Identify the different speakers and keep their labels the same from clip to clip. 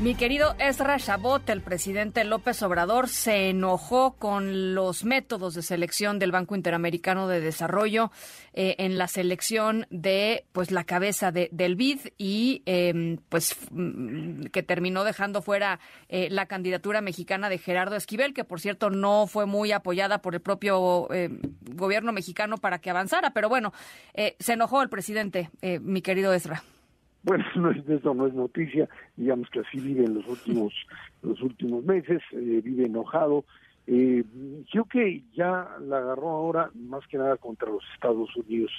Speaker 1: Mi querido Ezra Chabot, el presidente López Obrador se enojó con los métodos de selección del Banco Interamericano de Desarrollo eh, en la selección de pues la cabeza de, del BID y em, pues mm, que terminó dejando fuera eh, la candidatura mexicana de Gerardo Esquivel, que por cierto no fue muy apoyada por el propio em, gobierno mexicano para que avanzara, pero bueno, eh, se enojó el presidente, mi querido Ezra.
Speaker 2: Bueno, no es, eso no es noticia, digamos que así vive en los últimos, los últimos meses, eh, vive enojado. Eh, creo que ya la agarró ahora más que nada contra los Estados Unidos.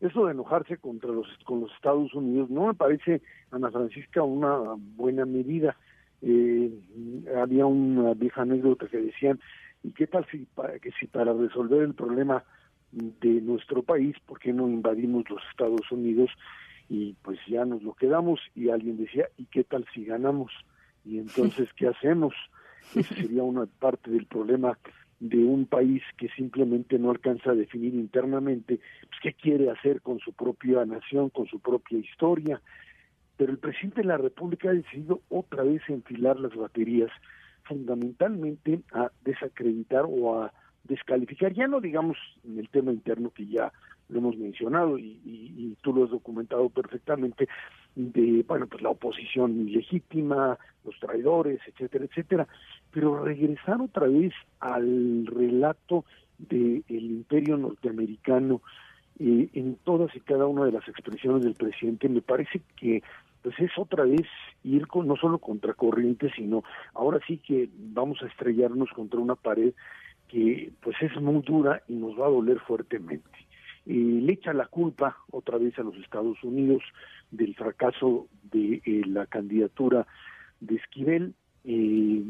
Speaker 2: Eso de enojarse contra los, con los Estados Unidos no me parece, Ana Francisca, una buena medida. Eh, había una vieja anécdota que decían, ¿y qué tal si para, que si para resolver el problema de nuestro país, ¿por qué no invadimos los Estados Unidos? Y pues ya nos lo quedamos y alguien decía, ¿y qué tal si ganamos? Y entonces, ¿qué hacemos? Esa sería una parte del problema de un país que simplemente no alcanza a definir internamente pues, qué quiere hacer con su propia nación, con su propia historia. Pero el presidente de la República ha decidido otra vez enfilar las baterías, fundamentalmente a desacreditar o a descalificar, ya no digamos en el tema interno que ya lo hemos mencionado y, y, tú lo has documentado perfectamente, de, bueno, pues la oposición ilegítima, los traidores, etcétera, etcétera, pero regresar otra vez al relato del imperio norteamericano eh, en todas y cada una de las expresiones del presidente, me parece que pues es otra vez ir con, no solo contra corriente, sino ahora sí que vamos a estrellarnos contra una pared que pues es muy dura y nos va a doler fuertemente. le echa la culpa otra vez a los Estados Unidos del fracaso de eh, la candidatura de Esquivel, eh,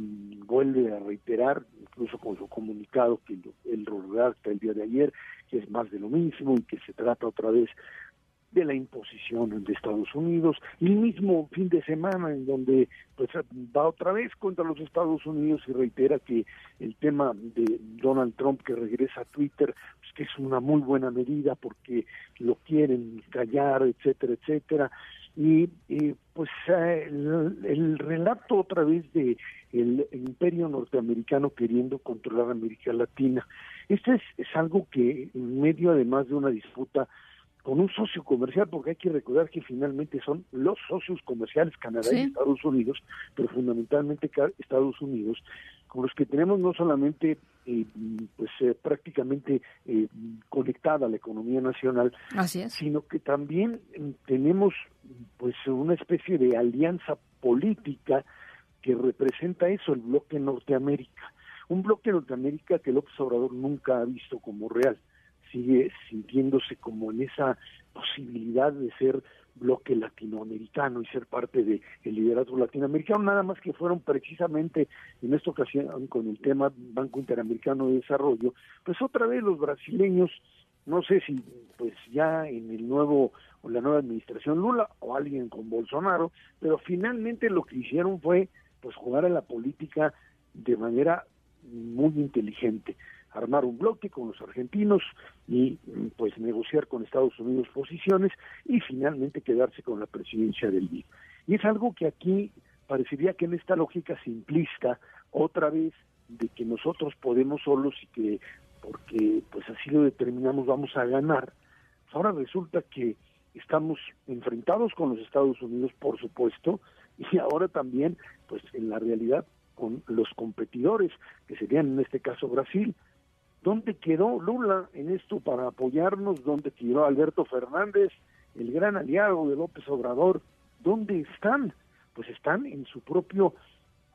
Speaker 2: vuelve a reiterar, incluso con su comunicado que el redacta el día de ayer, que es más de lo mismo y que se trata otra vez de la imposición de Estados Unidos, el mismo fin de semana en donde pues va otra vez contra los Estados Unidos y reitera que el tema de Donald Trump que regresa a Twitter, pues que es una muy buena medida porque lo quieren callar, etcétera, etcétera. Y, pues el, el, relato otra vez de el imperio norteamericano queriendo controlar América Latina. Este es, es algo que en medio además de una disputa con un socio comercial, porque hay que recordar que finalmente son los socios comerciales Canadá y Estados Unidos, pero fundamentalmente Estados Unidos, con los que tenemos no solamente eh, pues eh, prácticamente eh, conectada la economía nacional, sino que también mm, tenemos pues una especie de alianza política que representa eso, el bloque Norteamérica, un bloque Norteamérica que López Obrador nunca ha visto como real sigue sintiéndose como en esa posibilidad de ser bloque latinoamericano y ser parte del liderazgo latinoamericano, nada más que fueron precisamente en esta ocasión con el tema Banco Interamericano de Desarrollo, pues otra vez los brasileños, no sé si pues ya en el nuevo o la nueva administración Lula o alguien con Bolsonaro, pero finalmente lo que hicieron fue pues jugar a la política de manera muy inteligente armar un bloque con los argentinos y pues negociar con Estados Unidos posiciones y finalmente quedarse con la presidencia del BID. Y es algo que aquí parecería que en esta lógica simplista, otra vez, de que nosotros podemos solos y que porque pues así lo determinamos vamos a ganar, ahora resulta que estamos enfrentados con los Estados Unidos, por supuesto, y ahora también, pues en la realidad, con los competidores, que serían en este caso Brasil, ¿Dónde quedó Lula en esto para apoyarnos? ¿Dónde quedó Alberto Fernández, el gran aliado de López Obrador? ¿Dónde están? Pues están en su propio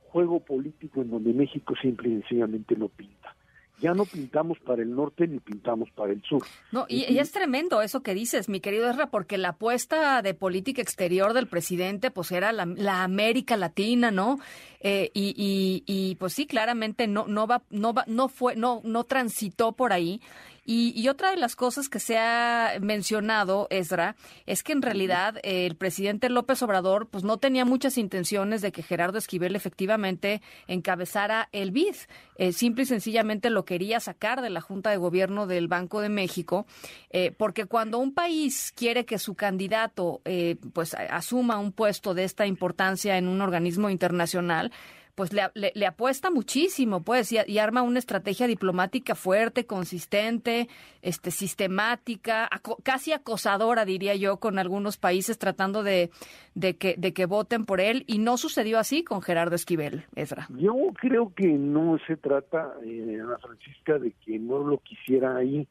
Speaker 2: juego político en donde México simple y sencillamente no pinta ya no pintamos para el norte ni pintamos para el sur.
Speaker 1: No, y, es tremendo eso que dices, mi querido Ezra, porque la apuesta de política exterior del presidente pues era la, América Latina, ¿no? Eh, y, y, pues sí, claramente no, no va, no va, no fue, no, no transitó por ahí. Y, otra de las cosas que se ha mencionado, Ezra, es que en realidad eh, el presidente López Obrador pues no tenía muchas intenciones de que Gerardo Esquivel efectivamente encabezara el BID. Eh, simple y sencillamente lo quería sacar de la Junta de Gobierno del Banco de México, eh, porque cuando un país quiere que su candidato pues asuma un puesto de esta importancia en un organismo internacional, pues le, apuesta muchísimo, pues, y, arma una estrategia diplomática fuerte, consistente, este, sistemática, casi acosadora, diría yo, con algunos países tratando de, de, que, de que voten por él, y no sucedió así con Gerardo Esquivel, Ezra.
Speaker 2: Yo creo que no se trata, eh, Ana Francisca, de que no lo quisiera ahí,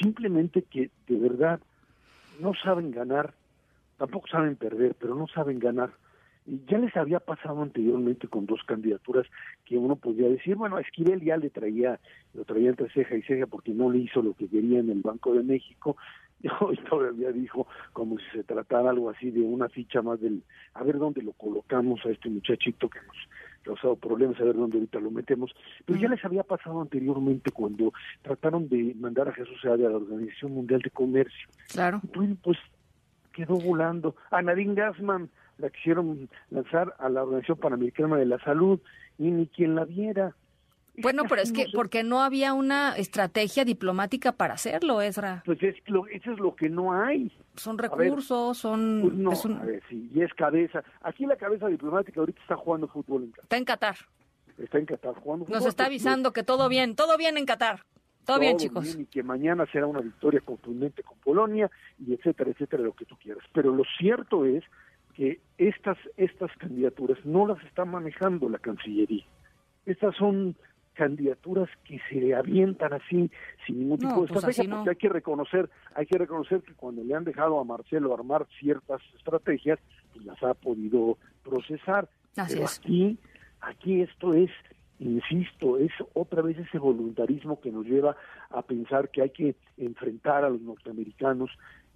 Speaker 2: simplemente que de verdad no saben ganar, tampoco saben perder, pero no saben ganar ya les había pasado anteriormente con dos candidaturas que uno podía decir, bueno, a Esquivel ya le traía, lo traía entre ceja y ceja porque no le hizo lo que quería en el Banco de México, y hoy todavía dijo como si se tratara algo así de una ficha más del, a ver dónde lo colocamos a este muchachito que nos ha causado problemas, a ver dónde ahorita lo metemos, pero ya les había pasado anteriormente cuando trataron de mandar a Jesús Seade a la Organización Mundial de Comercio.
Speaker 1: Claro.
Speaker 2: pues quedó volando. A Nadine Gassman la quisieron lanzar a la Organización Panamericana de la Salud y ni quien la viera.
Speaker 1: Bueno, pero es que porque no había una estrategia diplomática para hacerlo, Ezra.
Speaker 2: Pues es lo, eso es lo que no hay.
Speaker 1: Son recursos, son...
Speaker 2: Pues no, es a ver, sí, y es cabeza. Aquí la cabeza diplomática ahorita está jugando fútbol en Qatar.
Speaker 1: Está en Qatar.
Speaker 2: Está en Qatar jugando fútbol.
Speaker 1: Nos está avisando que todo bien, todo bien en Qatar. Todo, bien, chicos.
Speaker 2: y que mañana será una victoria contundente con Polonia, y etcétera, etcétera, lo que tú quieras. Pero lo cierto es que estas, estas candidaturas no las está manejando la Cancillería. Estas son candidaturas que se le avientan así sin ningún tipo de pues estrategia, porque hay que reconocer, hay que reconocer que cuando le han dejado a Marcelo armar ciertas estrategias, pues las ha podido procesar. Pero aquí, aquí esto es, insisto, es otra vez ese voluntarismo que nos lleva a pensar que hay que enfrentar a los norteamericanos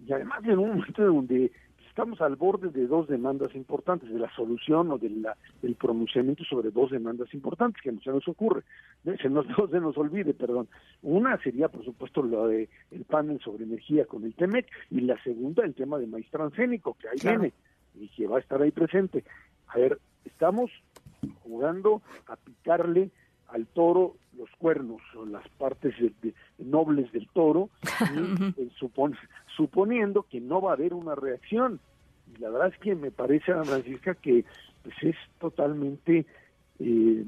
Speaker 2: y además en un momento donde estamos al borde de dos demandas importantes, de la solución o de la, del pronunciamiento sobre dos demandas importantes, que no se nos ocurre, se nos, no se nos olvide, perdón. Una sería, por supuesto, lo de el panel sobre energía con el TEMEC, y la segunda, el tema de maíz transgénico, que ahí viene y que va a estar ahí presente. A ver, estamos jugando a picarle al toro los cuernos o las partes nobles del toro, y, suponiendo que no va a haber una reacción. Y la verdad es que me parece, a Francisca, que pues es totalmente eh,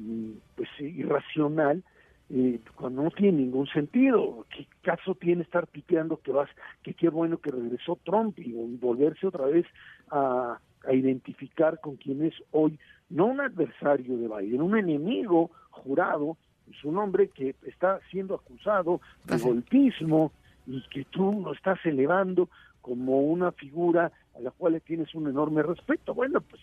Speaker 2: pues irracional eh, cuando no tiene ningún sentido. ¿Qué caso tiene estar piteando que vas, que qué bueno que regresó Trump y volverse otra vez a, a identificar con quien es hoy no un adversario de Biden, un enemigo jurado, es un hombre que está siendo acusado de golpismo y que tú lo estás elevando como una figura a la cual le tienes un enorme respeto. Bueno, pues,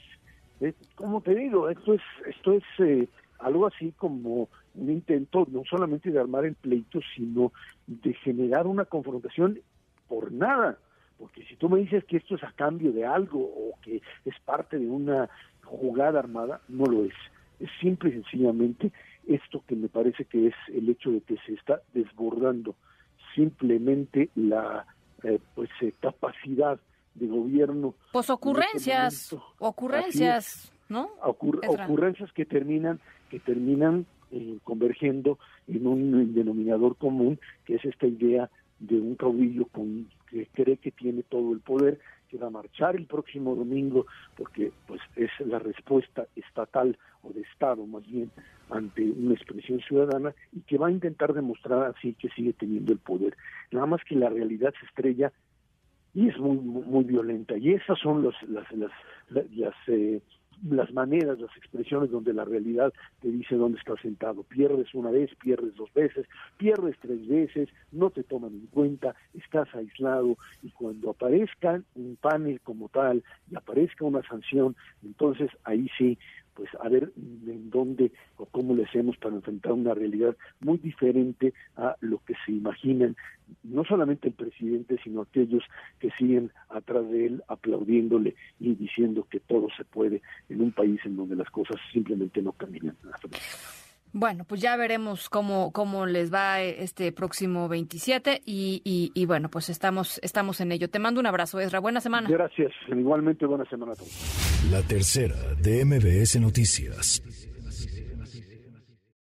Speaker 2: eh, como te digo, esto es, esto es eh, algo así como un intento no solamente de armar el pleito, sino de generar una confrontación por nada. Porque si tú me dices que esto es a cambio de algo o que es parte de una jugada armada, no lo es. Es simple y sencillamente esto que me parece que es el hecho de que se está desbordando simplemente la eh, pues eh, capacidad de gobierno.
Speaker 1: Pues ocurrencias, ocurrencias, ¿no?
Speaker 2: ocurrencias que terminan que terminan eh, convergiendo en un denominador común, que es esta idea de un caudillo con, que cree que tiene todo el poder, va a marchar el próximo domingo, porque pues es la respuesta estatal o de Estado más bien ante una expresión ciudadana y que va a intentar demostrar así que sigue teniendo el poder. Nada más que la realidad se estrella y es muy muy violenta y esas son los, las las las, eh, las maneras, las expresiones donde la realidad te dice dónde estás sentado. Pierdes una vez, pierdes dos veces, pierdes tres veces, no te toman en cuenta, estás aislado y cuando aparezca un panel como tal y aparezca una sanción, entonces ahí sí pues a ver en dónde o cómo le hacemos para enfrentar una realidad muy diferente a lo que se imaginan no solamente el presidente, sino aquellos que siguen atrás de él aplaudiéndole y diciendo que todo se puede en un país en donde las cosas simplemente no caminan.
Speaker 1: Bueno, pues ya veremos cómo, cómo les va este próximo 27 y, y, y, bueno, pues estamos, estamos en ello. Te mando un abrazo, Ezra. Buena semana.
Speaker 2: Gracias. Igualmente buena semana a todos.
Speaker 3: La tercera de MBS Noticias.